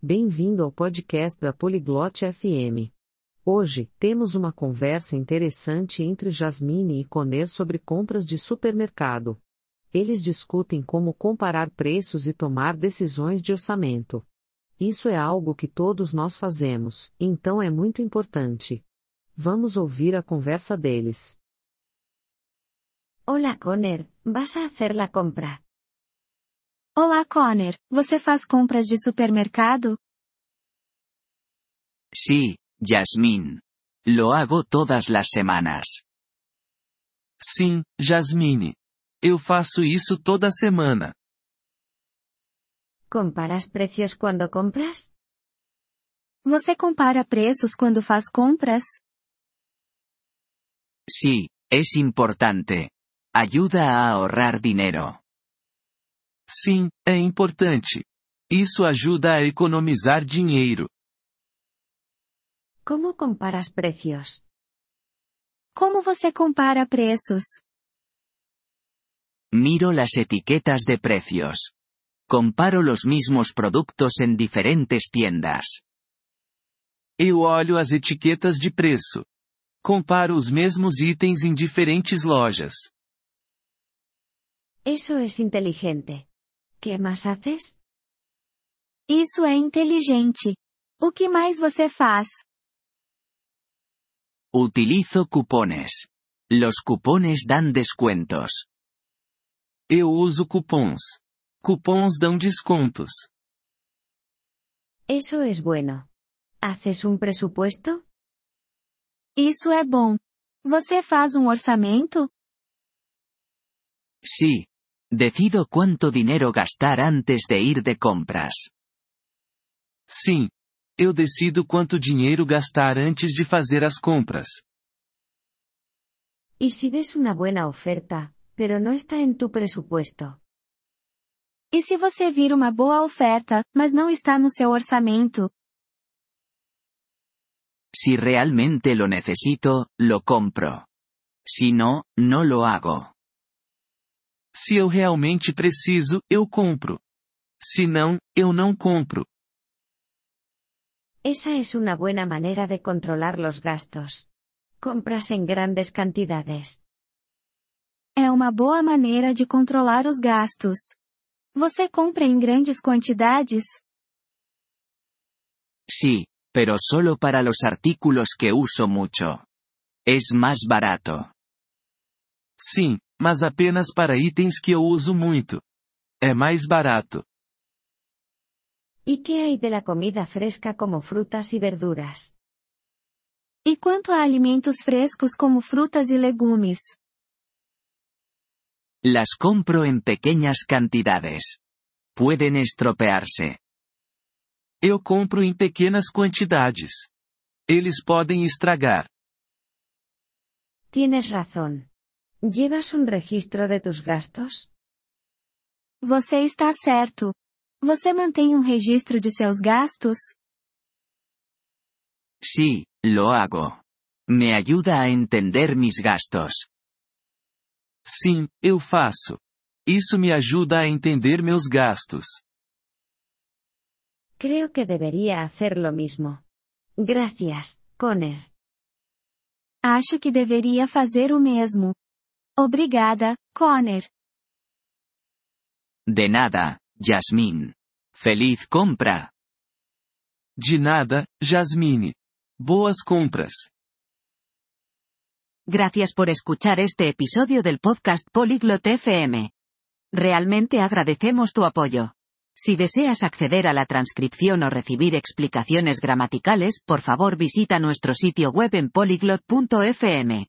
Bem-vindo ao podcast da Poliglote FM. Hoje, temos uma conversa interessante entre Jasmine e Conner sobre compras de supermercado. Eles discutem como comparar preços e tomar decisões de orçamento. Isso é algo que todos nós fazemos, então é muito importante. Vamos ouvir a conversa deles. Hola Conner, ¿vas a hacer la compra? Olá Conner, você faz compras de supermercado? Sí, Yasmín. Lo hago todas las semanas. Sim, Jasmine. Eu faço isso toda semana. ¿Comparas precios cuando compras? Você compara preços quando faz compras? Sí, es importante. Ayuda a ahorrar dinero. Sim, é importante. Isso ajuda a economizar dinheiro. ¿Cómo comparas precios? Como você compara preços? Miro las etiquetas de precios. Comparo los mismos productos en diferentes tiendas. Eu olho as etiquetas de preço. Comparo os mesmos itens em diferentes lojas. Eso es inteligente. ¿Qué más haces? Isso é inteligente. O que mais você faz? Utilizo cupones. Los cupones dan descuentos. Eu uso cupons. Cupons dão descontos. Eso es bueno. ¿Haces un presupuesto? Isso é bom. Você faz um orçamento? Sí. Decido cuánto dinero gastar antes de ir de compras. Sim. Eu decido quanto dinheiro gastar antes de fazer as compras. ¿Y si ves una buena oferta, pero no está en tu presupuesto? E se você vir uma boa oferta, mas não está no seu orçamento? Si realmente lo necesito, lo compro. Si no, no lo hago. Se eu realmente preciso, eu compro. Se não, eu não compro. Esa es una buena manera de controlar los gastos. Compras en grandes cantidades. É uma boa maneira de controlar os gastos. Você compra em grandes quantidades? Sí, pero solo para los artículos que uso mucho. Es más barato. Sim, mas apenas para itens que eu uso muito. É mais barato. ¿Y qué hay de la comida fresca como frutas y verduras? E quanto a alimentos frescos como frutas e legumes? Las compro en pequeñas cantidades. Pueden estropearse. Eu compro em pequenas quantidades. Eles podem estragar. Tienes razón. ¿Llevas un registro de tus gastos? Você está certo. Você mantém um registro de seus gastos? Sí, lo hago. Me ayuda a entender mis gastos. Sim, eu faço. Isso me ajuda a entender meus gastos. Creo que debería hacer lo mismo. Gracias, Conner. Acho que deveria fazer o mesmo. Obrigada, Conner. De nada, Yasmín. Feliz compra. De nada, Jasmine. Boas compras. Gracias por escuchar este episodio del podcast Polyglot FM. Realmente agradecemos tu apoyo. Si deseas acceder a la transcripción o recibir explicaciones gramaticales, por favor visita nuestro sitio web en polyglot.fm.